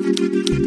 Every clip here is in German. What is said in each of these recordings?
Thank you.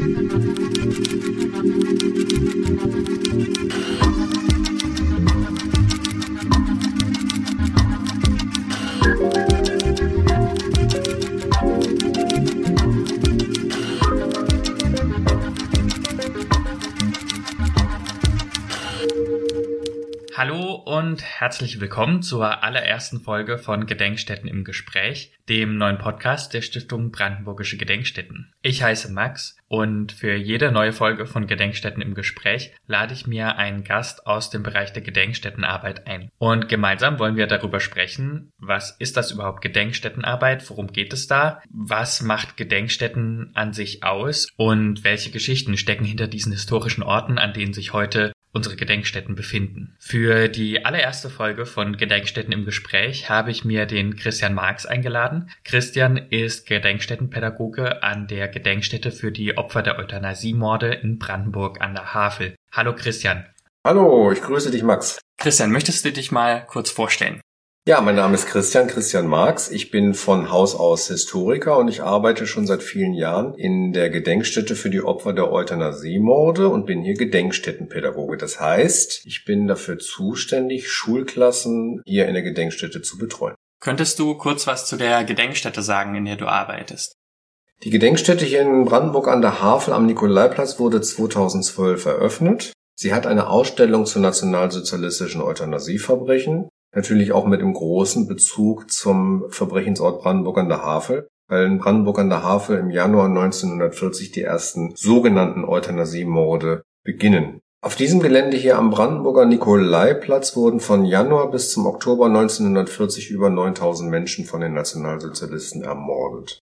Und herzlich willkommen zur allerersten Folge von Gedenkstätten im Gespräch, dem neuen Podcast der Stiftung Brandenburgische Gedenkstätten. Ich heiße Max und für jede neue Folge von Gedenkstätten im Gespräch lade ich mir einen Gast aus dem Bereich der Gedenkstättenarbeit ein. Und gemeinsam wollen wir darüber sprechen, was ist das überhaupt Gedenkstättenarbeit, worum geht es da, was macht Gedenkstätten an sich aus und welche Geschichten stecken hinter diesen historischen Orten, an denen sich heute unsere Gedenkstätten befinden. Für die allererste Folge von Gedenkstätten im Gespräch habe ich mir den Christian Marx eingeladen. Christian ist Gedenkstättenpädagoge an der Gedenkstätte für die Opfer der Euthanasiemorde in Brandenburg an der Havel. Hallo Christian. Hallo, ich grüße dich Max. Christian, möchtest du dich mal kurz vorstellen? Ja, mein Name ist Christian, Christian Marx. Ich bin von Haus aus Historiker und ich arbeite schon seit vielen Jahren in der Gedenkstätte für die Opfer der Euthanasiemorde und bin hier Gedenkstättenpädagoge. Das heißt, ich bin dafür zuständig, Schulklassen hier in der Gedenkstätte zu betreuen. Könntest du kurz was zu der Gedenkstätte sagen, in der du arbeitest? Die Gedenkstätte hier in Brandenburg an der Havel am Nikolaiplatz wurde 2012 eröffnet. Sie hat eine Ausstellung zu nationalsozialistischen Euthanasieverbrechen Natürlich auch mit dem großen Bezug zum Verbrechensort Brandenburg an der Havel, weil in Brandenburg an der Havel im Januar 1940 die ersten sogenannten Euthanasiemorde beginnen. Auf diesem Gelände hier am Brandenburger Nikolaiplatz wurden von Januar bis zum Oktober 1940 über 9000 Menschen von den Nationalsozialisten ermordet.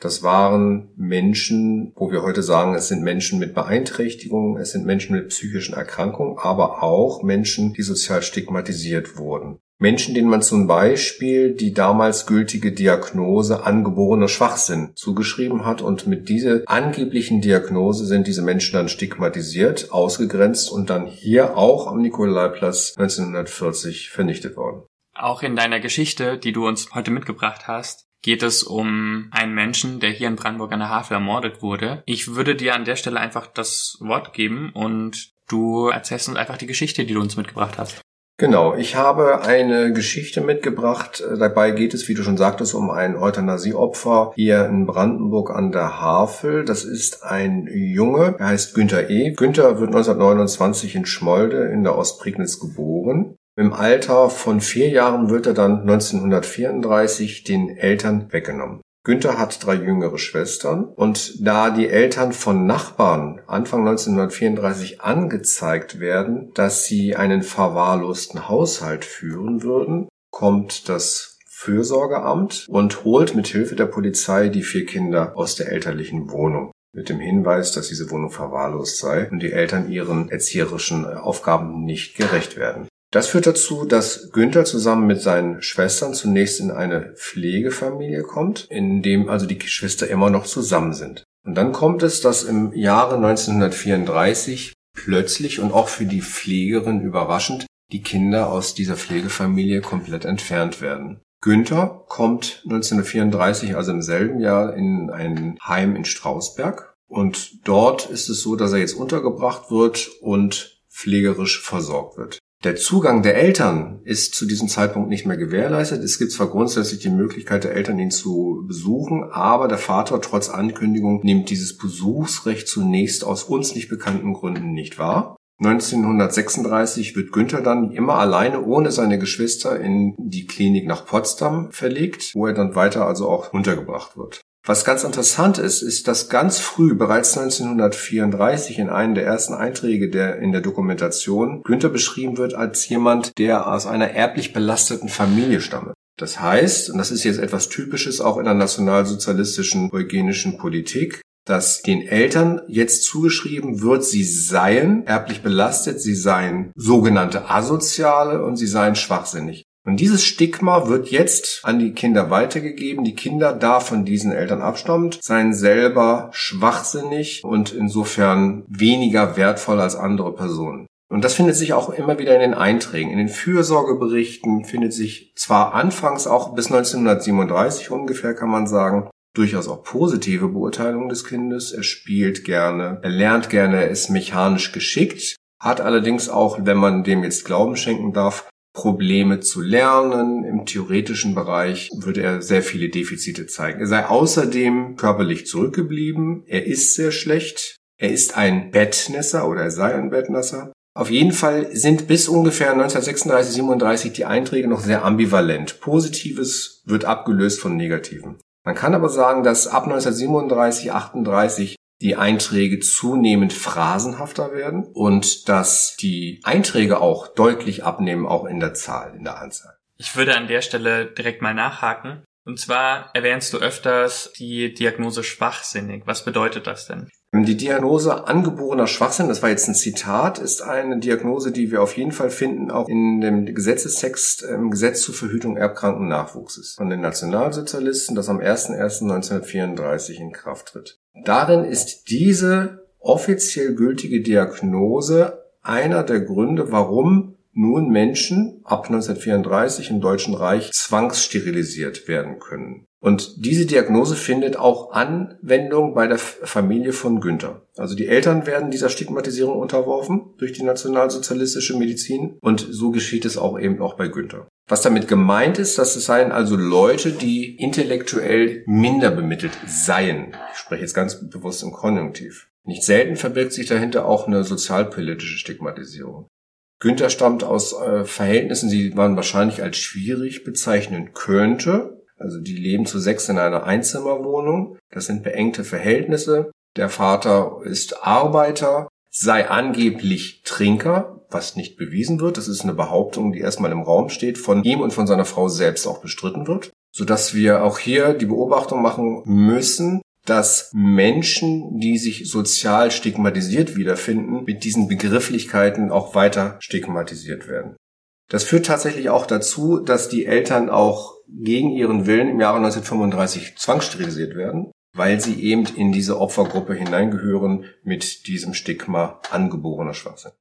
Das waren Menschen, wo wir heute sagen, es sind Menschen mit Beeinträchtigungen, es sind Menschen mit psychischen Erkrankungen, aber auch Menschen, die sozial stigmatisiert wurden. Menschen, denen man zum Beispiel die damals gültige Diagnose angeborener Schwachsinn zugeschrieben hat und mit dieser angeblichen Diagnose sind diese Menschen dann stigmatisiert, ausgegrenzt und dann hier auch am Nikolaiplatz 1940 vernichtet worden. Auch in deiner Geschichte, die du uns heute mitgebracht hast, geht es um einen Menschen, der hier in Brandenburg an der Havel ermordet wurde. Ich würde dir an der Stelle einfach das Wort geben und du erzählst uns einfach die Geschichte, die du uns mitgebracht hast. Genau, ich habe eine Geschichte mitgebracht. Dabei geht es, wie du schon sagtest, um ein Euthanasieopfer hier in Brandenburg an der Havel. Das ist ein Junge, er heißt Günther E. Günther wird 1929 in Schmolde in der Ostprignitz geboren. Im Alter von vier Jahren wird er dann 1934 den Eltern weggenommen. Günther hat drei jüngere Schwestern und da die Eltern von Nachbarn Anfang 1934 angezeigt werden, dass sie einen verwahrlosten Haushalt führen würden, kommt das Fürsorgeamt und holt mit Hilfe der Polizei die vier Kinder aus der elterlichen Wohnung mit dem Hinweis, dass diese Wohnung verwahrlost sei und die Eltern ihren erzieherischen Aufgaben nicht gerecht werden. Das führt dazu, dass Günther zusammen mit seinen Schwestern zunächst in eine Pflegefamilie kommt, in dem also die Geschwister immer noch zusammen sind. Und dann kommt es, dass im Jahre 1934 plötzlich und auch für die Pflegerin überraschend die Kinder aus dieser Pflegefamilie komplett entfernt werden. Günther kommt 1934, also im selben Jahr, in ein Heim in Strausberg. Und dort ist es so, dass er jetzt untergebracht wird und pflegerisch versorgt wird. Der Zugang der Eltern ist zu diesem Zeitpunkt nicht mehr gewährleistet. Es gibt zwar grundsätzlich die Möglichkeit der Eltern, ihn zu besuchen, aber der Vater trotz Ankündigung nimmt dieses Besuchsrecht zunächst aus uns nicht bekannten Gründen nicht wahr. 1936 wird Günther dann immer alleine ohne seine Geschwister in die Klinik nach Potsdam verlegt, wo er dann weiter also auch untergebracht wird. Was ganz interessant ist, ist, dass ganz früh, bereits 1934, in einem der ersten Einträge der, in der Dokumentation, Günther beschrieben wird als jemand, der aus einer erblich belasteten Familie stamme. Das heißt, und das ist jetzt etwas Typisches auch in der nationalsozialistischen eugenischen Politik, dass den Eltern jetzt zugeschrieben wird, sie seien erblich belastet, sie seien sogenannte Asoziale und sie seien schwachsinnig. Und dieses Stigma wird jetzt an die Kinder weitergegeben. Die Kinder da von diesen Eltern abstammt, seien selber schwachsinnig und insofern weniger wertvoll als andere Personen. Und das findet sich auch immer wieder in den Einträgen. In den Fürsorgeberichten findet sich zwar anfangs auch bis 1937 ungefähr, kann man sagen, durchaus auch positive Beurteilungen des Kindes. Er spielt gerne, er lernt gerne, er ist mechanisch geschickt, hat allerdings auch, wenn man dem jetzt Glauben schenken darf, Probleme zu lernen. Im theoretischen Bereich würde er sehr viele Defizite zeigen. Er sei außerdem körperlich zurückgeblieben. Er ist sehr schlecht. Er ist ein Bettnässer oder er sei ein Bettnässer. Auf jeden Fall sind bis ungefähr 1936, 37 die Einträge noch sehr ambivalent. Positives wird abgelöst von Negativen. Man kann aber sagen, dass ab 1937, 38 die Einträge zunehmend phrasenhafter werden und dass die Einträge auch deutlich abnehmen, auch in der Zahl, in der Anzahl. Ich würde an der Stelle direkt mal nachhaken. Und zwar erwähnst du öfters die Diagnose schwachsinnig. Was bedeutet das denn? Die Diagnose angeborener Schwachsinn, das war jetzt ein Zitat, ist eine Diagnose, die wir auf jeden Fall finden, auch in dem Gesetzestext im Gesetz zur Verhütung erbkranken Nachwuchses von den Nationalsozialisten, das am 01.01.1934 in Kraft tritt. Darin ist diese offiziell gültige Diagnose einer der Gründe, warum nun Menschen ab 1934 im Deutschen Reich zwangssterilisiert werden können. Und diese Diagnose findet auch Anwendung bei der Familie von Günther. Also die Eltern werden dieser Stigmatisierung unterworfen durch die nationalsozialistische Medizin und so geschieht es auch eben auch bei Günther. Was damit gemeint ist, dass es seien also Leute, die intellektuell minder bemittelt seien. Ich spreche jetzt ganz bewusst im Konjunktiv. Nicht selten verbirgt sich dahinter auch eine sozialpolitische Stigmatisierung. Günther stammt aus äh, Verhältnissen, die man wahrscheinlich als schwierig bezeichnen könnte. Also die leben zu sechs in einer Einzimmerwohnung. Das sind beengte Verhältnisse. Der Vater ist Arbeiter, sei angeblich Trinker, was nicht bewiesen wird. Das ist eine Behauptung, die erstmal im Raum steht, von ihm und von seiner Frau selbst auch bestritten wird. Sodass wir auch hier die Beobachtung machen müssen, dass Menschen, die sich sozial stigmatisiert wiederfinden, mit diesen Begrifflichkeiten auch weiter stigmatisiert werden. Das führt tatsächlich auch dazu, dass die Eltern auch gegen ihren Willen im Jahre 1935 zwangssterilisiert werden, weil sie eben in diese Opfergruppe hineingehören mit diesem Stigma angeborener Schwachsinn.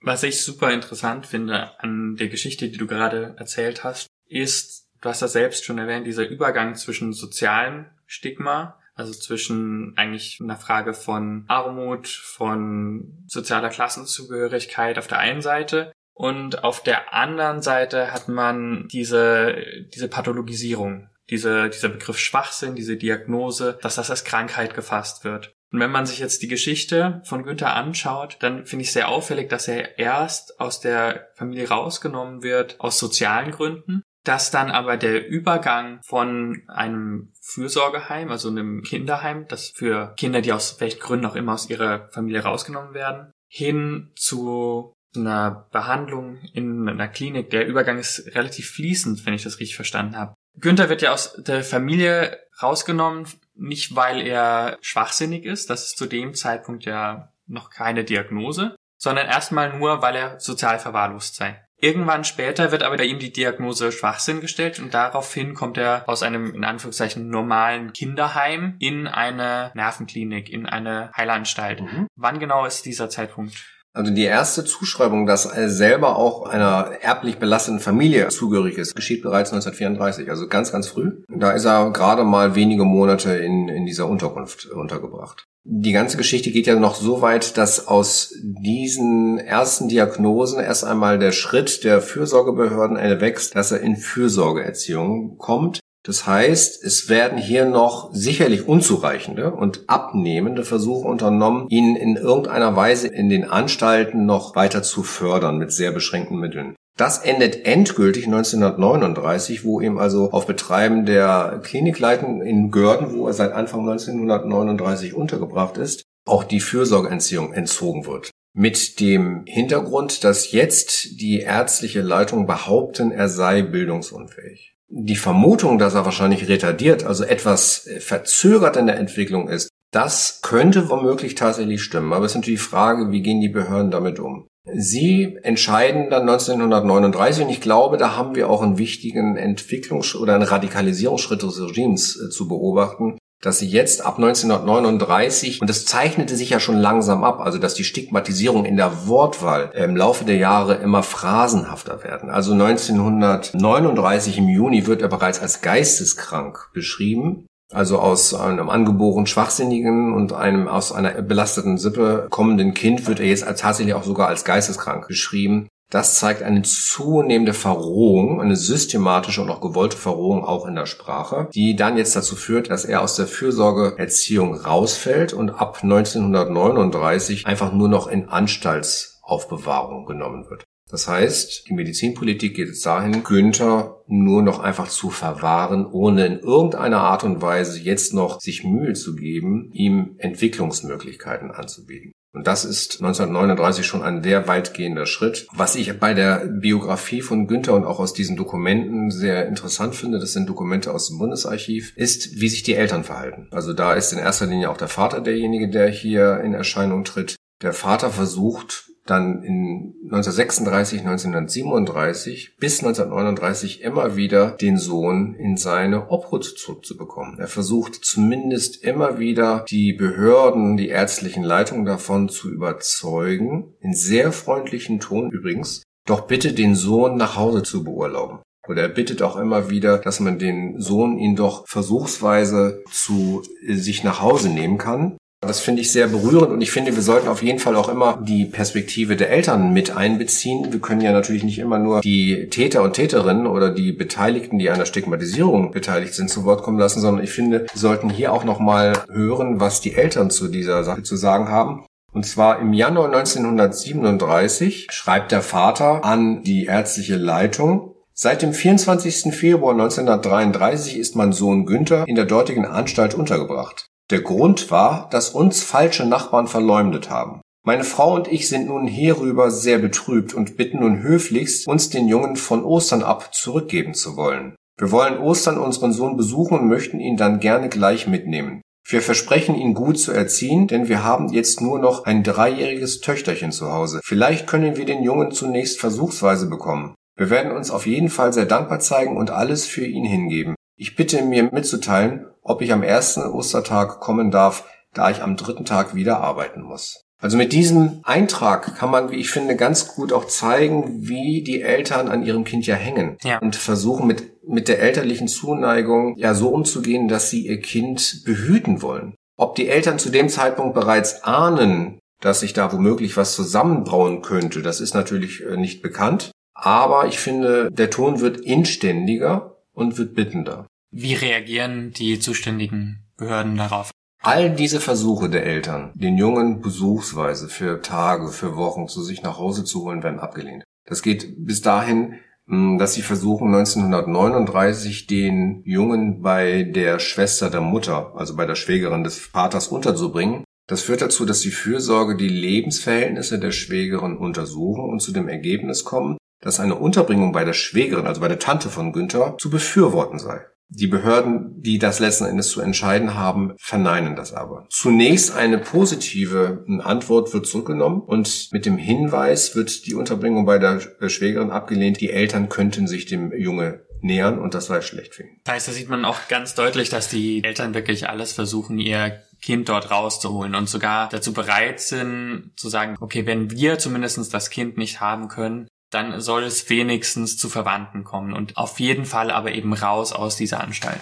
Was ich super interessant finde an der Geschichte, die du gerade erzählt hast, ist, du hast das selbst schon erwähnt, dieser Übergang zwischen sozialem Stigma, also zwischen eigentlich einer Frage von Armut, von sozialer Klassenzugehörigkeit auf der einen Seite und auf der anderen Seite hat man diese, diese Pathologisierung, diese, dieser Begriff Schwachsinn, diese Diagnose, dass das als Krankheit gefasst wird. Und wenn man sich jetzt die Geschichte von Günther anschaut, dann finde ich sehr auffällig, dass er erst aus der Familie rausgenommen wird aus sozialen Gründen, dass dann aber der Übergang von einem Fürsorgeheim, also einem Kinderheim, das für Kinder, die aus welchen Gründen auch immer aus ihrer Familie rausgenommen werden, hin zu einer Behandlung in einer Klinik. Der Übergang ist relativ fließend, wenn ich das richtig verstanden habe. Günther wird ja aus der Familie rausgenommen, nicht weil er schwachsinnig ist, das ist zu dem Zeitpunkt ja noch keine Diagnose, sondern erstmal nur, weil er sozial verwahrlost sei. Irgendwann später wird aber bei ihm die Diagnose Schwachsinn gestellt und daraufhin kommt er aus einem in Anführungszeichen normalen Kinderheim in eine Nervenklinik, in eine Heilanstalt. Mhm. Wann genau ist dieser Zeitpunkt? Also die erste Zuschreibung, dass er selber auch einer erblich belasteten Familie zugehörig ist, geschieht bereits 1934, also ganz, ganz früh. Da ist er gerade mal wenige Monate in, in dieser Unterkunft untergebracht. Die ganze Geschichte geht ja noch so weit, dass aus diesen ersten Diagnosen erst einmal der Schritt der Fürsorgebehörden erwächst, dass er in Fürsorgeerziehung kommt. Das heißt, es werden hier noch sicherlich unzureichende und abnehmende Versuche unternommen, ihn in irgendeiner Weise in den Anstalten noch weiter zu fördern mit sehr beschränkten Mitteln. Das endet endgültig 1939, wo ihm also auf Betreiben der Klinikleiten in Görden, wo er seit Anfang 1939 untergebracht ist, auch die Fürsorgeentziehung entzogen wird. Mit dem Hintergrund, dass jetzt die ärztliche Leitung behaupten, er sei bildungsunfähig die Vermutung, dass er wahrscheinlich retardiert, also etwas verzögert in der Entwicklung ist, das könnte womöglich tatsächlich stimmen. Aber es ist natürlich die Frage, wie gehen die Behörden damit um? Sie entscheiden dann 1939 und ich glaube, da haben wir auch einen wichtigen Entwicklungs- oder einen Radikalisierungsschritt des Regimes äh, zu beobachten, dass sie jetzt ab 1939, und das zeichnete sich ja schon langsam ab, also dass die Stigmatisierung in der Wortwahl im Laufe der Jahre immer phrasenhafter werden. Also 1939 im Juni wird er bereits als geisteskrank beschrieben. Also aus einem angeboren schwachsinnigen und einem aus einer belasteten Sippe kommenden Kind wird er jetzt tatsächlich auch sogar als geisteskrank beschrieben. Das zeigt eine zunehmende Verrohung, eine systematische und auch gewollte Verrohung auch in der Sprache, die dann jetzt dazu führt, dass er aus der Fürsorgeerziehung rausfällt und ab 1939 einfach nur noch in Anstaltsaufbewahrung genommen wird. Das heißt, die Medizinpolitik geht es dahin, Günther nur noch einfach zu verwahren, ohne in irgendeiner Art und Weise jetzt noch sich Mühe zu geben, ihm Entwicklungsmöglichkeiten anzubieten. Und das ist 1939 schon ein sehr weitgehender Schritt. Was ich bei der Biografie von Günther und auch aus diesen Dokumenten sehr interessant finde, das sind Dokumente aus dem Bundesarchiv, ist, wie sich die Eltern verhalten. Also da ist in erster Linie auch der Vater derjenige, der hier in Erscheinung tritt. Der Vater versucht dann in 1936, 1937 bis 1939 immer wieder den Sohn in seine Obhut zurückzubekommen. Er versucht zumindest immer wieder die Behörden, die ärztlichen Leitungen davon zu überzeugen, in sehr freundlichen Ton übrigens, doch bitte den Sohn nach Hause zu beurlauben. Oder er bittet auch immer wieder, dass man den Sohn ihn doch versuchsweise zu sich nach Hause nehmen kann. Das finde ich sehr berührend und ich finde, wir sollten auf jeden Fall auch immer die Perspektive der Eltern mit einbeziehen. Wir können ja natürlich nicht immer nur die Täter und Täterinnen oder die Beteiligten, die an der Stigmatisierung beteiligt sind, zu Wort kommen lassen, sondern ich finde, wir sollten hier auch nochmal hören, was die Eltern zu dieser Sache zu sagen haben. Und zwar im Januar 1937 schreibt der Vater an die ärztliche Leitung, Seit dem 24. Februar 1933 ist mein Sohn Günther in der dortigen Anstalt untergebracht. Der Grund war, dass uns falsche Nachbarn verleumdet haben. Meine Frau und ich sind nun hierüber sehr betrübt und bitten nun höflichst, uns den Jungen von Ostern ab zurückgeben zu wollen. Wir wollen Ostern unseren Sohn besuchen und möchten ihn dann gerne gleich mitnehmen. Wir versprechen ihn gut zu erziehen, denn wir haben jetzt nur noch ein dreijähriges Töchterchen zu Hause. Vielleicht können wir den Jungen zunächst versuchsweise bekommen. Wir werden uns auf jeden Fall sehr dankbar zeigen und alles für ihn hingeben. Ich bitte mir mitzuteilen, ob ich am ersten Ostertag kommen darf, da ich am dritten Tag wieder arbeiten muss. Also mit diesem Eintrag kann man, wie ich finde, ganz gut auch zeigen, wie die Eltern an ihrem Kind ja hängen ja. und versuchen mit, mit der elterlichen Zuneigung ja so umzugehen, dass sie ihr Kind behüten wollen. Ob die Eltern zu dem Zeitpunkt bereits ahnen, dass sich da womöglich was zusammenbrauen könnte, das ist natürlich äh, nicht bekannt. Aber ich finde, der Ton wird inständiger und wird bittender. Wie reagieren die zuständigen Behörden darauf? All diese Versuche der Eltern, den Jungen besuchsweise für Tage, für Wochen zu sich nach Hause zu holen, werden abgelehnt. Das geht bis dahin, hm, dass sie versuchen 1939 den Jungen bei der Schwester der Mutter, also bei der Schwägerin des Vaters unterzubringen. Das führt dazu, dass die Fürsorge die Lebensverhältnisse der Schwägerin untersuchen und zu dem Ergebnis kommen, dass eine Unterbringung bei der Schwägerin, also bei der Tante von Günther, zu befürworten sei. Die Behörden, die das letzten Endes zu entscheiden haben, verneinen das aber. Zunächst eine positive Antwort wird zurückgenommen und mit dem Hinweis wird die Unterbringung bei der Schwägerin abgelehnt, die Eltern könnten sich dem Junge nähern und das sei schlecht für ihn. Das heißt, da sieht man auch ganz deutlich, dass die Eltern wirklich alles versuchen, ihr Kind dort rauszuholen und sogar dazu bereit sind zu sagen, okay, wenn wir zumindest das Kind nicht haben können, dann soll es wenigstens zu Verwandten kommen und auf jeden Fall aber eben raus aus dieser Anstalt.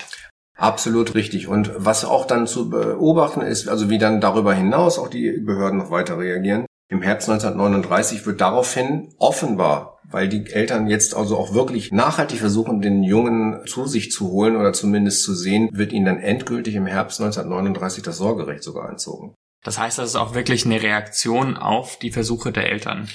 Absolut richtig. Und was auch dann zu beobachten ist, also wie dann darüber hinaus auch die Behörden noch weiter reagieren. Im Herbst 1939 wird daraufhin offenbar, weil die Eltern jetzt also auch wirklich nachhaltig versuchen, den Jungen zu sich zu holen oder zumindest zu sehen, wird ihnen dann endgültig im Herbst 1939 das Sorgerecht sogar entzogen. Das heißt, das ist auch wirklich eine Reaktion auf die Versuche der Eltern.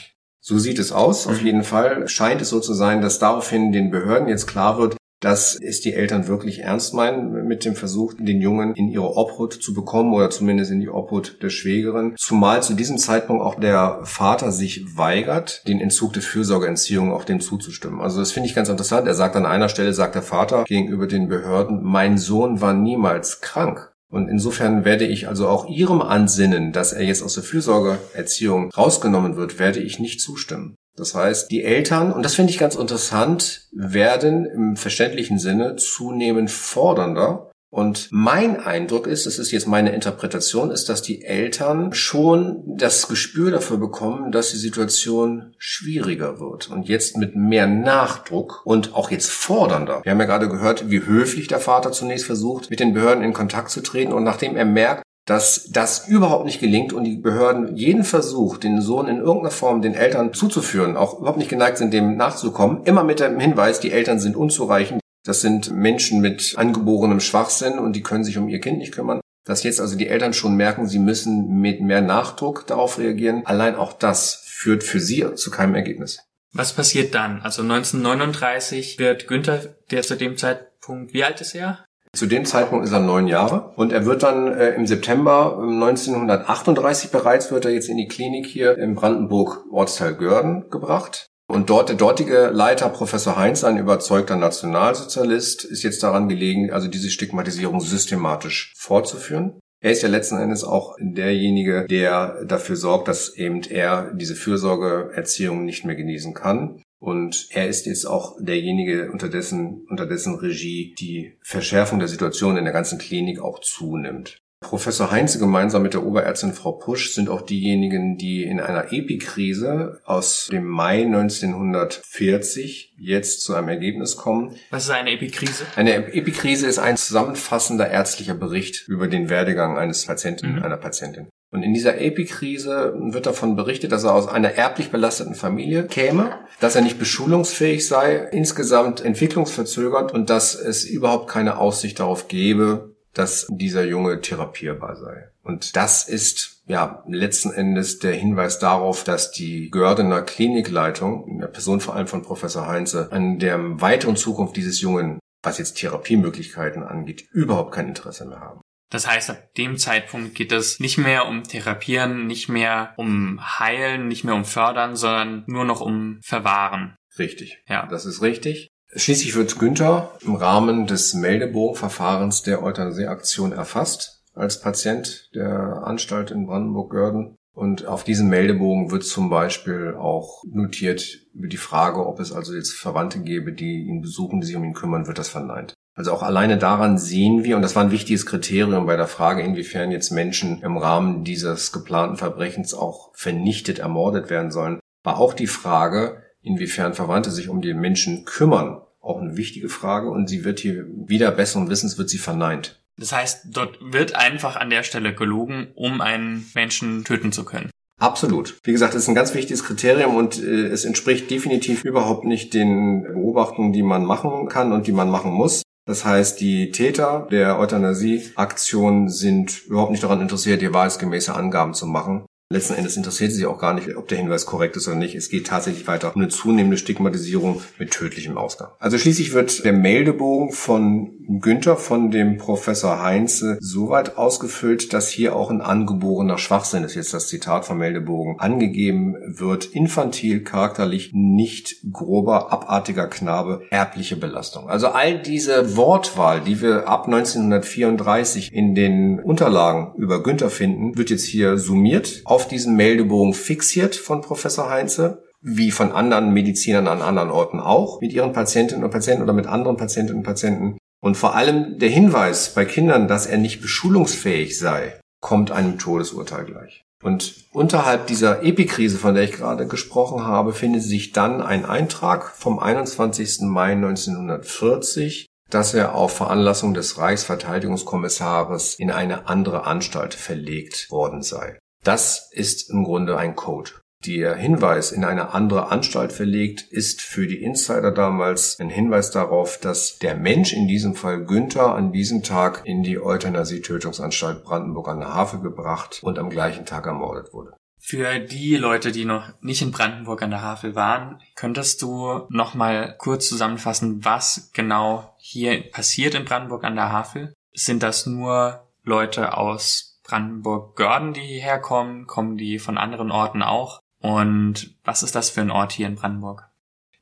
So sieht es aus. Auf mhm. jeden Fall scheint es so zu sein, dass daraufhin den Behörden jetzt klar wird, dass es die Eltern wirklich ernst meinen mit dem Versuch, den Jungen in ihre Obhut zu bekommen oder zumindest in die Obhut der Schwägerin. Zumal zu diesem Zeitpunkt auch der Vater sich weigert, den Entzug der Fürsorgeentziehung auch dem zuzustimmen. Also das finde ich ganz interessant. Er sagt an einer Stelle, sagt der Vater gegenüber den Behörden, mein Sohn war niemals krank. Und insofern werde ich also auch Ihrem Ansinnen, dass er jetzt aus der Fürsorgeerziehung rausgenommen wird, werde ich nicht zustimmen. Das heißt, die Eltern, und das finde ich ganz interessant, werden im verständlichen Sinne zunehmend fordernder Und mein Eindruck ist, das ist jetzt meine Interpretation, ist, dass die Eltern schon das Gespür dafür bekommen, dass die Situation schwieriger wird und jetzt mit mehr Nachdruck und auch jetzt fordernder. Wir haben ja gerade gehört, wie höflich der Vater zunächst versucht, mit den Behörden in Kontakt zu treten und nachdem er merkt, dass das überhaupt nicht gelingt und die Behörden jeden Versuch, den Sohn in irgendeiner Form den Eltern zuzuführen, auch überhaupt nicht geneigt sind, dem nachzukommen, immer mit dem Hinweis, die Eltern sind unzureichend, das sind Menschen mit angeborenem Schwachsinn und die können sich um ihr Kind nicht kümmern. Dass jetzt also die Eltern schon merken, sie müssen mit mehr Nachdruck darauf reagieren, allein auch das führt für sie zu keinem Ergebnis. Was passiert dann? Also 1939 wird Günther, der zu dem Zeitpunkt, wie alt ist er? Zu dem Zeitpunkt ist er neun Jahre und er wird dann äh, im September 1938 bereits wird er jetzt in die Klinik hier in Brandenburg Ortsteil Görden gebracht. Und dort der dortige Leiter, Professor Heinz, ein überzeugter Nationalsozialist, ist jetzt daran gelegen, also diese Stigmatisierung systematisch fortzuführen. Er ist ja letzten Endes auch derjenige, der dafür sorgt, dass eben er diese Fürsorgeerziehung nicht mehr genießen kann. Und er ist jetzt auch derjenige, unter dessen, unter dessen Regie die Verschärfung der Situation in der ganzen Klinik auch zunimmt. Professor Heinze gemeinsam mit der Oberärztin Frau Pusch sind auch diejenigen, die in einer Epikrise aus dem Mai 1940 jetzt zu einem Ergebnis kommen. Was ist eine Epikrise? Eine Epikrise ist ein zusammenfassender ärztlicher Bericht über den Werdegang eines Patienten, mhm. einer Patientin. Und in dieser Epikrise wird davon berichtet, dass er aus einer erblich belasteten Familie käme, dass er nicht beschulungsfähig sei, insgesamt entwicklungsverzögert und dass es überhaupt keine Aussicht darauf gäbe, dass dieser Junge therapierbar sei. Und das ist ja letzten Endes der Hinweis darauf, dass die Gördener Klinikleitung, in der Person vor allem von Professor Heinze, an der weiteren Zukunft dieses Jungen, was jetzt Therapiemöglichkeiten angeht, überhaupt kein Interesse mehr haben. Das heißt, ab dem Zeitpunkt geht es nicht mehr um Therapieren, nicht mehr um Heilen, nicht mehr um Fördern, sondern nur noch um Verwahren. Richtig. Ja. Das ist richtig. Schließlich wird Günther im Rahmen des Meldebogenverfahrens der Euthanasieaktion erfasst als Patient der Anstalt in Brandenburg-Görden. Und auf diesem Meldebogen wird zum Beispiel auch notiert über die Frage, ob es also jetzt Verwandte gäbe, die ihn besuchen, die sich um ihn kümmern, wird das verneint. Also auch alleine daran sehen wir, und das war ein wichtiges Kriterium bei der Frage, inwiefern jetzt Menschen im Rahmen dieses geplanten Verbrechens auch vernichtet, ermordet werden sollen, war auch die Frage, inwiefern Verwandte sich um den Menschen kümmern, auch eine wichtige Frage und sie wird hier wieder besseren Wissens wird sie verneint. Das heißt, dort wird einfach an der Stelle gelogen, um einen Menschen töten zu können. Absolut. Wie gesagt, es ist ein ganz wichtiges Kriterium und äh, es entspricht definitiv überhaupt nicht den Beobachtungen, die man machen kann und die man machen muss. Das heißt, die Täter der Euthanasie-Aktion sind überhaupt nicht daran interessiert, ihr wahrheitsgemäße Angaben zu machen. Letzten Endes interessiert sie auch gar nicht, ob der Hinweis korrekt ist oder nicht. Es geht tatsächlich weiter um eine zunehmende Stigmatisierung mit tödlichem Ausgang. Also schließlich wird der Meldebogen von Günther von dem Professor Heinze soweit ausgefüllt, dass hier auch ein angeborener Schwachsinn ist jetzt das Zitat vom Meldebogen angegeben wird. Infantil, charakterlich, nicht grober, abartiger Knabe, erbliche Belastung. Also all diese Wortwahl, die wir ab 1934 in den Unterlagen über Günther finden, wird jetzt hier summiert auf diesen Meldebogen fixiert von Professor Heinze wie von anderen Medizinern an anderen Orten auch, mit ihren Patientinnen und Patienten oder mit anderen Patientinnen und Patienten. Und vor allem der Hinweis bei Kindern, dass er nicht beschulungsfähig sei, kommt einem Todesurteil gleich. Und unterhalb dieser Epikrise, von der ich gerade gesprochen habe, findet sich dann ein Eintrag vom 21. Mai 1940, dass er auf Veranlassung des Reichsverteidigungskommissares in eine andere Anstalt verlegt worden sei. Das ist im Grunde ein Code. Der Hinweis in eine andere Anstalt verlegt ist für die Insider damals ein Hinweis darauf, dass der Mensch, in diesem Fall Günther, an diesem Tag in die Euthanasie-Tötungsanstalt Brandenburg an der Havel gebracht und am gleichen Tag ermordet wurde. Für die Leute, die noch nicht in Brandenburg an der Havel waren, könntest du noch mal kurz zusammenfassen, was genau hier passiert in Brandenburg an der Havel? Sind das nur Leute aus Brandenburg-Görden, die hierher kommen? Kommen die von anderen Orten auch? Und was ist das für ein Ort hier in Brandenburg?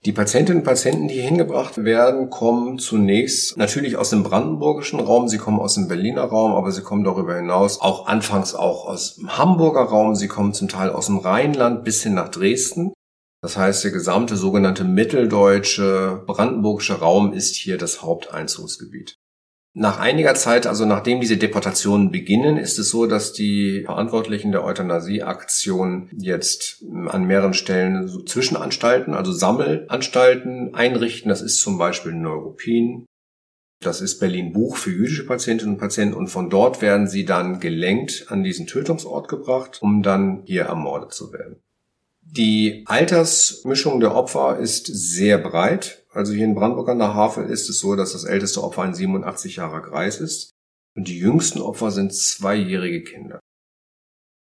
Die Patientinnen und Patienten, die hier hingebracht werden, kommen zunächst natürlich aus dem brandenburgischen Raum, sie kommen aus dem Berliner Raum, aber sie kommen darüber hinaus auch anfangs auch aus dem Hamburger Raum, sie kommen zum Teil aus dem Rheinland bis hin nach Dresden. Das heißt, der gesamte sogenannte mitteldeutsche brandenburgische Raum ist hier das Haupteinzugsgebiet. Nach einiger Zeit, also nachdem diese Deportationen beginnen, ist es so, dass die Verantwortlichen der Euthanasieaktion jetzt an mehreren Stellen so Zwischenanstalten, also Sammelanstalten einrichten. Das ist zum Beispiel Neuruppin. Das ist Berlin Buch für jüdische Patientinnen und Patienten und von dort werden sie dann gelenkt an diesen Tötungsort gebracht, um dann hier ermordet zu werden. Die Altersmischung der Opfer ist sehr breit. Also hier in Brandenburg an der Havel ist es so, dass das älteste Opfer ein 87 Jahre Greis ist und die jüngsten Opfer sind zweijährige Kinder.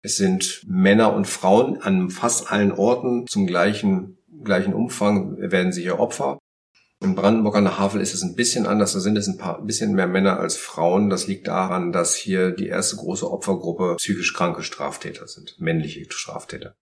Es sind Männer und Frauen an fast allen Orten zum gleichen, gleichen Umfang werden sie hier Opfer. In Brandenburg an der Havel ist es ein bisschen anders. Da sind es ein paar, ein bisschen mehr Männer als Frauen. Das liegt daran, dass hier die erste große Opfergruppe psychisch kranke Straftäter sind, männliche Straftäter.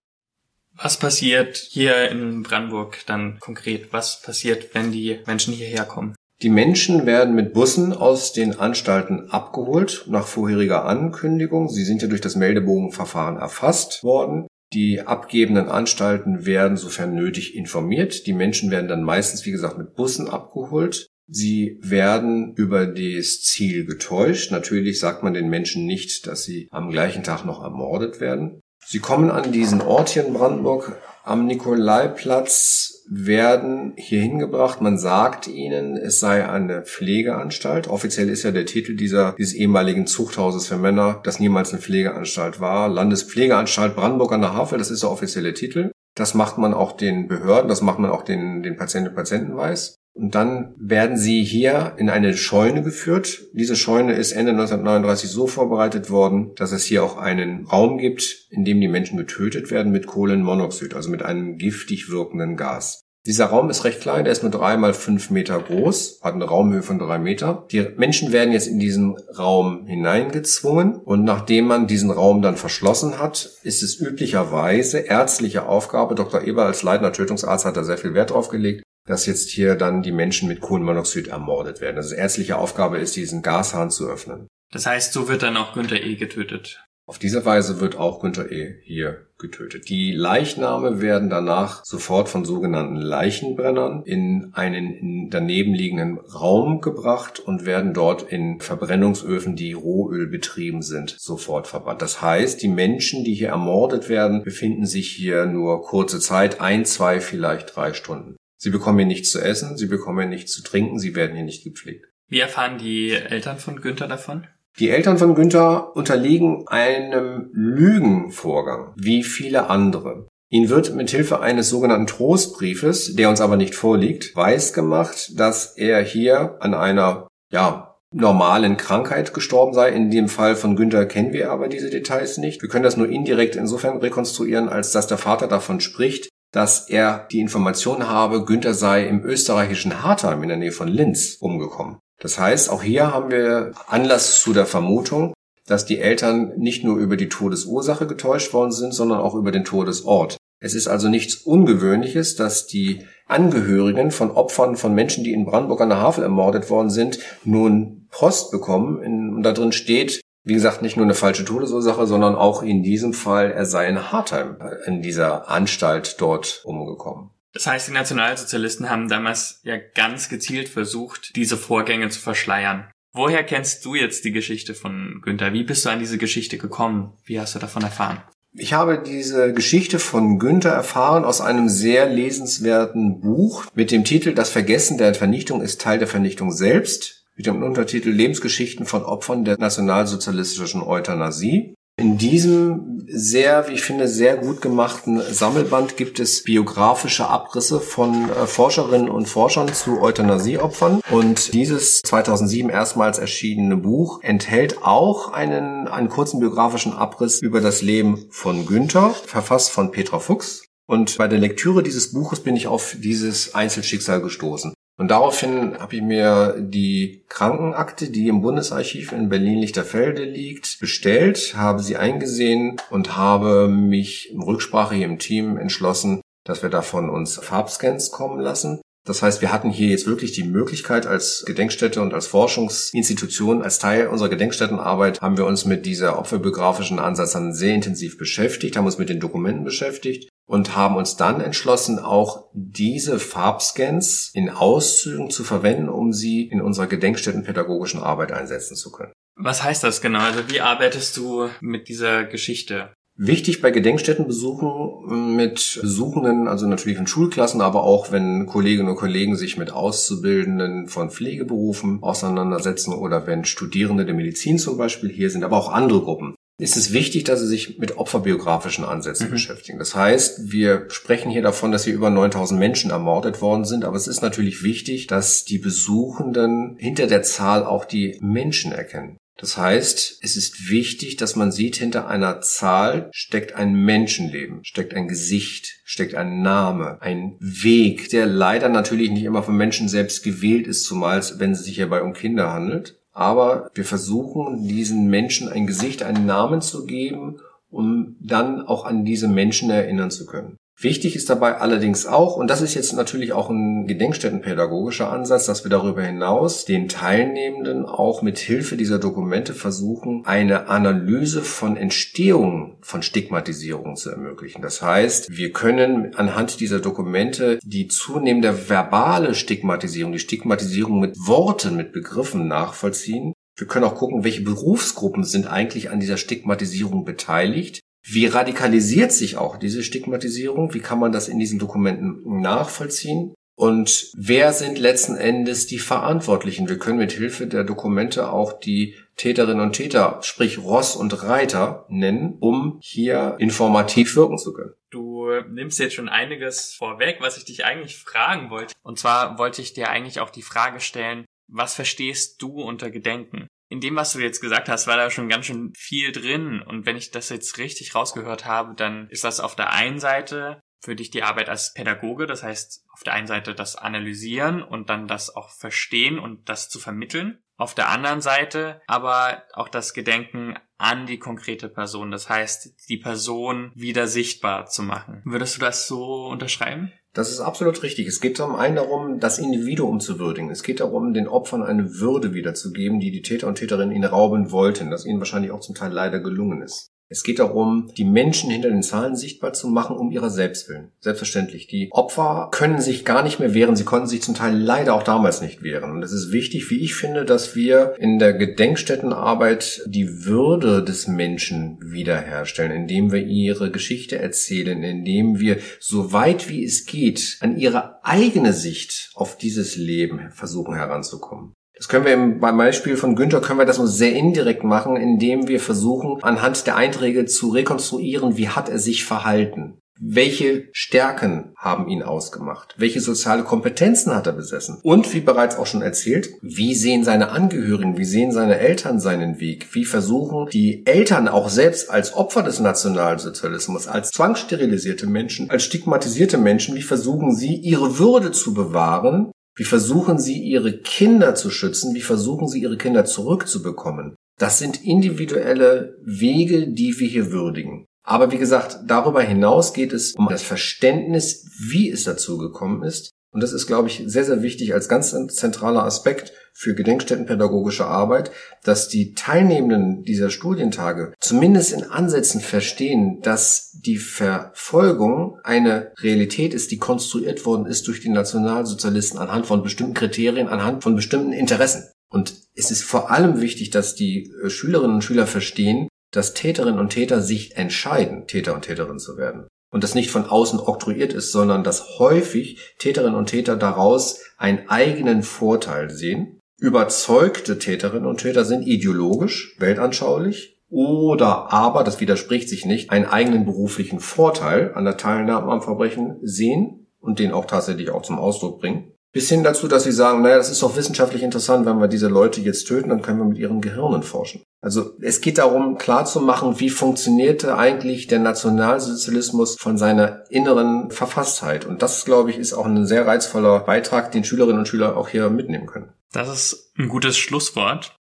Was passiert hier in Brandenburg dann konkret? Was passiert, wenn die Menschen hierher kommen? Die Menschen werden mit Bussen aus den Anstalten abgeholt nach vorheriger Ankündigung. Sie sind ja durch das Meldebogenverfahren erfasst worden. Die abgebenden Anstalten werden sofern nötig informiert. Die Menschen werden dann meistens, wie gesagt, mit Bussen abgeholt. Sie werden über das Ziel getäuscht. Natürlich sagt man den Menschen nicht, dass sie am gleichen Tag noch ermordet werden. Sie kommen an diesen Ort hier in Brandenburg am Nikolaiplatz, werden hier hingebracht. Man sagt ihnen, es sei eine Pflegeanstalt. Offiziell ist ja der Titel dieser, dieses ehemaligen Zuchthauses für Männer, das niemals eine Pflegeanstalt war. Landespflegeanstalt Brandenburg an der Havel, das ist der offizielle Titel. Das macht man auch den Behörden, das macht man auch den, den Patientinnen und Patienten weiß. Und dann werden sie hier in eine Scheune geführt. Diese Scheune ist Ende 1939 so vorbereitet worden, dass es hier auch einen Raum gibt, in dem die Menschen getötet werden mit Kohlenmonoxid, also mit einem giftig wirkenden Gas. Dieser Raum ist recht klein, der ist nur drei mal fünf Meter groß, hat eine Raumhöhe von drei Meter. Die Menschen werden jetzt in diesen Raum hineingezwungen und nachdem man diesen Raum dann verschlossen hat, ist es üblicherweise ärztliche Aufgabe, Dr. Eber als leitender Tötungsarzt hat da sehr viel Wert drauf gelegt, dass jetzt hier dann die Menschen mit Kohlenmonoxid ermordet werden. Also ärztliche Aufgabe ist, diesen Gashahn zu öffnen. Das heißt, so wird dann auch Günther E. getötet. Auf diese Weise wird auch Günther E. hier getötet. Die Leichname werden danach sofort von sogenannten Leichenbrennern in einen daneben liegenden Raum gebracht und werden dort in Verbrennungsöfen, die Rohöl betrieben sind, sofort verbrannt. Das heißt, die Menschen, die hier ermordet werden, befinden sich hier nur kurze Zeit, ein, zwei, vielleicht drei Stunden. Sie bekommen hier nichts zu essen, sie bekommen hier nichts zu trinken, sie werden hier nicht gepflegt. Wie erfahren die Eltern von Günther davon? Die Eltern von Günther unterliegen einem Lügenvorgang, wie viele andere. Ihnen wird mit Hilfe eines sogenannten Trostbriefes, der uns aber nicht vorliegt, weisgemacht, dass er hier an einer, ja, normalen Krankheit gestorben sei. In dem Fall von Günther kennen wir aber diese Details nicht. Wir können das nur indirekt insofern rekonstruieren, als dass der Vater davon spricht, dass er die Information habe, Günther sei im österreichischen Hartheim in der Nähe von Linz umgekommen. Das heißt, auch hier haben wir Anlass zu der Vermutung, dass die Eltern nicht nur über die Todesursache getäuscht worden sind, sondern auch über den Todesort. Es ist also nichts Ungewöhnliches, dass die Angehörigen von Opfern von Menschen, die in Brandenburg an der Havel ermordet worden sind, nun Post bekommen und da drin steht, wie gesagt, nicht nur eine falsche Todesursache, sondern auch in diesem Fall, er sei in Hartheim, in dieser Anstalt dort umgekommen. Das heißt, die Nationalsozialisten haben damals ja ganz gezielt versucht, diese Vorgänge zu verschleiern. Woher kennst du jetzt die Geschichte von Günther? Wie bist du an diese Geschichte gekommen? Wie hast du davon erfahren? Ich habe diese Geschichte von Günther erfahren aus einem sehr lesenswerten Buch mit dem Titel Das Vergessen der Vernichtung ist Teil der Vernichtung selbst mit dem Untertitel Lebensgeschichten von Opfern der nationalsozialistischen Euthanasie. In diesem sehr, wie ich finde, sehr gut gemachten Sammelband gibt es biografische Abrisse von äh, Forscherinnen und Forschern zu Euthanasieopfern. Und dieses 2007 erstmals erschienene Buch enthält auch einen, einen kurzen biografischen Abriss über das Leben von Günther, verfasst von Petra Fuchs. Und bei der Lektüre dieses Buches bin ich auf dieses Einzelschicksal gestoßen. Und daraufhin habe ich mir die Krankenakte, die im Bundesarchiv in Berlin-Lichterfelde liegt, bestellt, habe sie eingesehen und habe mich in Rücksprache hier im Team entschlossen, dass wir davon uns Farbscans kommen lassen. Das heißt, wir hatten hier jetzt wirklich die Möglichkeit als Gedenkstätte und als Forschungsinstitution, als Teil unserer Gedenkstättenarbeit, haben wir uns mit dieser opferbiografischen Ansatz dann sehr intensiv beschäftigt, haben uns mit den Dokumenten beschäftigt und haben uns dann entschlossen, auch diese Farbscans in Auszügen zu verwenden, um sie in unserer gedenkstättenpädagogischen Arbeit einsetzen zu können. Was heißt das genau? Also wie arbeitest du mit dieser Geschichte? Wichtig bei Gedenkstättenbesuchen mit Besuchenden, also natürlich von Schulklassen, aber auch wenn Kolleginnen und Kollegen sich mit Auszubildenden von Pflegeberufen auseinandersetzen oder wenn Studierende der Medizin zum Beispiel hier sind, aber auch andere Gruppen ist es wichtig, dass sie sich mit opferbiografischen Ansätzen mhm. beschäftigen. Das heißt, wir sprechen hier davon, dass hier über 9000 Menschen ermordet worden sind, aber es ist natürlich wichtig, dass die Besuchenden hinter der Zahl auch die Menschen erkennen. Das heißt, es ist wichtig, dass man sieht, hinter einer Zahl steckt ein Menschenleben, steckt ein Gesicht, steckt ein Name, ein Weg, der leider natürlich nicht immer vom Menschen selbst gewählt ist, zumal wenn es sich hierbei um Kinder handelt. Aber wir versuchen, diesen Menschen ein Gesicht, einen Namen zu geben, um dann auch an diese Menschen erinnern zu können. Wichtig ist dabei allerdings auch, und das ist jetzt natürlich auch ein gedenkstättenpädagogischer Ansatz, dass wir darüber hinaus den Teilnehmenden auch mit Hilfe dieser Dokumente versuchen, eine Analyse von Entstehung von Stigmatisierung zu ermöglichen. Das heißt, wir können anhand dieser Dokumente die zunehmende verbale Stigmatisierung, die Stigmatisierung mit Worten, mit Begriffen nachvollziehen wir können auch gucken, welche Berufsgruppen sind eigentlich an dieser Stigmatisierung beteiligt wie radikalisiert sich auch diese Stigmatisierung? Wie kann man das in diesen Dokumenten nachvollziehen? Und wer sind letzten Endes die Verantwortlichen? Wir können mit Hilfe der Dokumente auch die Täterinnen und Täter, sprich Ross und Reiter, nennen, um hier informativ wirken zu können. Du nimmst jetzt schon einiges vorweg, was ich dich eigentlich fragen wollte. Und zwar wollte ich dir eigentlich auch die Frage stellen, was verstehst du unter Gedenken? In dem, was du jetzt gesagt hast, war da schon ganz schön viel drin. Und wenn ich das jetzt richtig rausgehört habe, dann ist das auf der einen Seite für dich die Arbeit als Pädagoge, das heißt auf der einen Seite das Analysieren und dann das auch verstehen und das zu vermitteln. Auf der anderen Seite aber auch das Gedenken an die konkrete Person, das heißt die Person wieder sichtbar zu machen. Würdest du das so unterschreiben? Das ist absolut richtig. Es geht zum einen darum, das Individuum zu würdigen. Es geht darum, den Opfern eine Würde wiederzugeben, die die Täter und Täterinnen ihnen rauben wollten, das ihnen wahrscheinlich auch zum Teil leider gelungen ist. Es geht darum, die Menschen hinter den Zahlen sichtbar zu machen, um ihrer selbst willen. Selbstverständlich. Die Opfer können sich gar nicht mehr wehren. Sie konnten sich zum Teil leider auch damals nicht wehren. Und es ist wichtig, wie ich finde, dass wir in der Gedenkstättenarbeit die Würde des Menschen wiederherstellen, indem wir ihre Geschichte erzählen, indem wir so weit wie es geht an ihre eigene Sicht auf dieses Leben versuchen heranzukommen. Das können wir im, Beispiel von Günther können wir das nur sehr indirekt machen, indem wir versuchen, anhand der Einträge zu rekonstruieren, wie hat er sich verhalten. Welche Stärken haben ihn ausgemacht? Welche soziale Kompetenzen hat er besessen? Und wie bereits auch schon erzählt, wie sehen seine Angehörigen, wie sehen seine Eltern seinen Weg? Wie versuchen die Eltern auch selbst als Opfer des Nationalsozialismus, als zwangssterilisierte Menschen, als stigmatisierte Menschen, wie versuchen sie ihre Würde zu bewahren wie versuchen Sie, Ihre Kinder zu schützen? Wie versuchen Sie, Ihre Kinder zurückzubekommen? Das sind individuelle Wege, die wir hier würdigen. Aber wie gesagt, darüber hinaus geht es um das Verständnis, wie es dazu gekommen ist und das ist, glaube ich, sehr, sehr wichtig als ganz zentraler Aspekt für gedenkstättenpädagogische Arbeit, dass die Teilnehmenden dieser Studientage zumindest in Ansätzen verstehen, dass die Verfolgung eine Realität ist, die konstruiert worden ist durch die Nationalsozialisten anhand von bestimmten Kriterien, anhand von bestimmten Interessen. Und es ist vor allem wichtig, dass die äh, Schülerinnen und Schüler verstehen, dass Täterinnen und Täter sich entscheiden, Täter und Täterin zu werden und das nicht von außen oktroyiert ist, sondern dass häufig Täterinnen und Täter daraus einen eigenen Vorteil sehen. Überzeugte Täterinnen und Täter sind ideologisch, weltanschaulich oder aber, das widerspricht sich nicht, einen eigenen beruflichen Vorteil an der Teilnahme am Verbrechen sehen und den auch tatsächlich auch zum Ausdruck bringen. Bis hin dazu, dass sie sagen, naja, das ist doch wissenschaftlich interessant, wenn wir diese Leute jetzt töten, dann können wir mit ihren Gehirnen forschen. Also es geht darum, klarzumachen, wie funktionierte eigentlich der Nationalsozialismus von seiner inneren Verfasstheit. Und das, glaube ich, ist auch ein sehr reizvoller Beitrag, den Schülerinnen und Schüler auch hier mitnehmen können. Das ist ein gutes Schlusswort.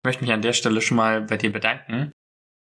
Ich möchte mich an der Stelle schon mal bei dir bedanken.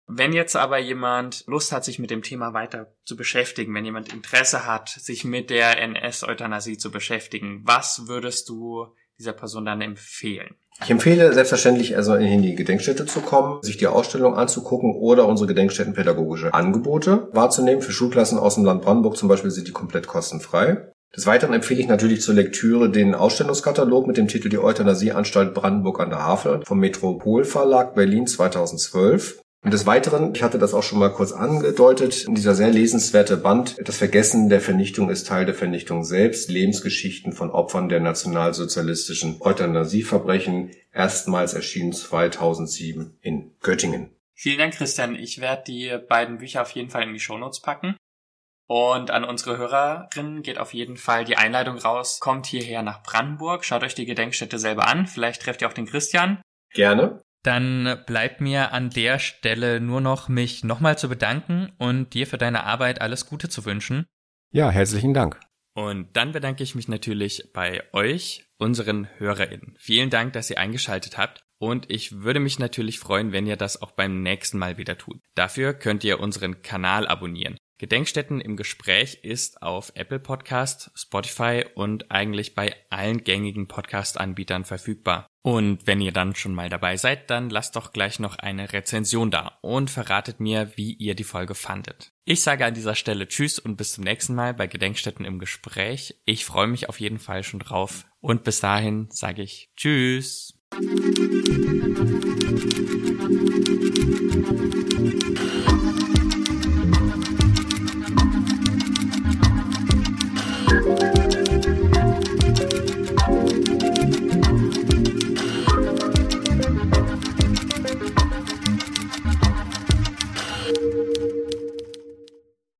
Wenn jetzt aber jemand Lust hat, sich mit dem Thema weiter zu beschäftigen, wenn jemand Interesse hat, sich mit der NS-Euthanasie zu beschäftigen, was würdest du dieser Person dann empfehlen? Ich empfehle selbstverständlich also in die Gedenkstätte zu kommen, sich die Ausstellung anzugucken oder unsere Gedenkstättenpädagogische Angebote wahrzunehmen. Für Schulklassen aus dem Land Brandenburg zum Beispiel sind die komplett kostenfrei. Des Weiteren empfehle ich natürlich zur Lektüre den Ausstellungskatalog mit dem Titel Die Euthanasieanstalt Brandenburg an der Havel vom Metropolverlag Berlin 2012. Und des Weiteren, ich hatte das auch schon mal kurz angedeutet, dieser sehr lesenswerte Band, das Vergessen der Vernichtung ist Teil der Vernichtung selbst, Lebensgeschichten von Opfern der nationalsozialistischen Euthanasieverbrechen, erstmals erschienen 2007 in Göttingen. Vielen Dank, Christian. Ich werde die beiden Bücher auf jeden Fall in die Shownotes packen. Und an unsere Hörerinnen geht auf jeden Fall die Einladung raus. Kommt hierher nach Brandenburg, schaut euch die Gedenkstätte selber an. Vielleicht trefft ihr auch den Christian. Gerne. Dann bleibt mir an der Stelle nur noch, mich nochmal zu bedanken und dir für deine Arbeit alles Gute zu wünschen. Ja, herzlichen Dank. Und dann bedanke ich mich natürlich bei euch, unseren HörerInnen. Vielen Dank, dass ihr eingeschaltet habt. Und ich würde mich natürlich freuen, wenn ihr das auch beim nächsten Mal wieder tut. Dafür könnt ihr unseren Kanal abonnieren. Gedenkstätten im Gespräch ist auf Apple Podcast, Spotify und eigentlich bei allen gängigen Podcast-Anbietern verfügbar. Und wenn ihr dann schon mal dabei seid, dann lasst doch gleich noch eine Rezension da und verratet mir, wie ihr die Folge fandet. Ich sage an dieser Stelle Tschüss und bis zum nächsten Mal bei Gedenkstätten im Gespräch. Ich freue mich auf jeden Fall schon drauf und bis dahin sage ich Tschüss.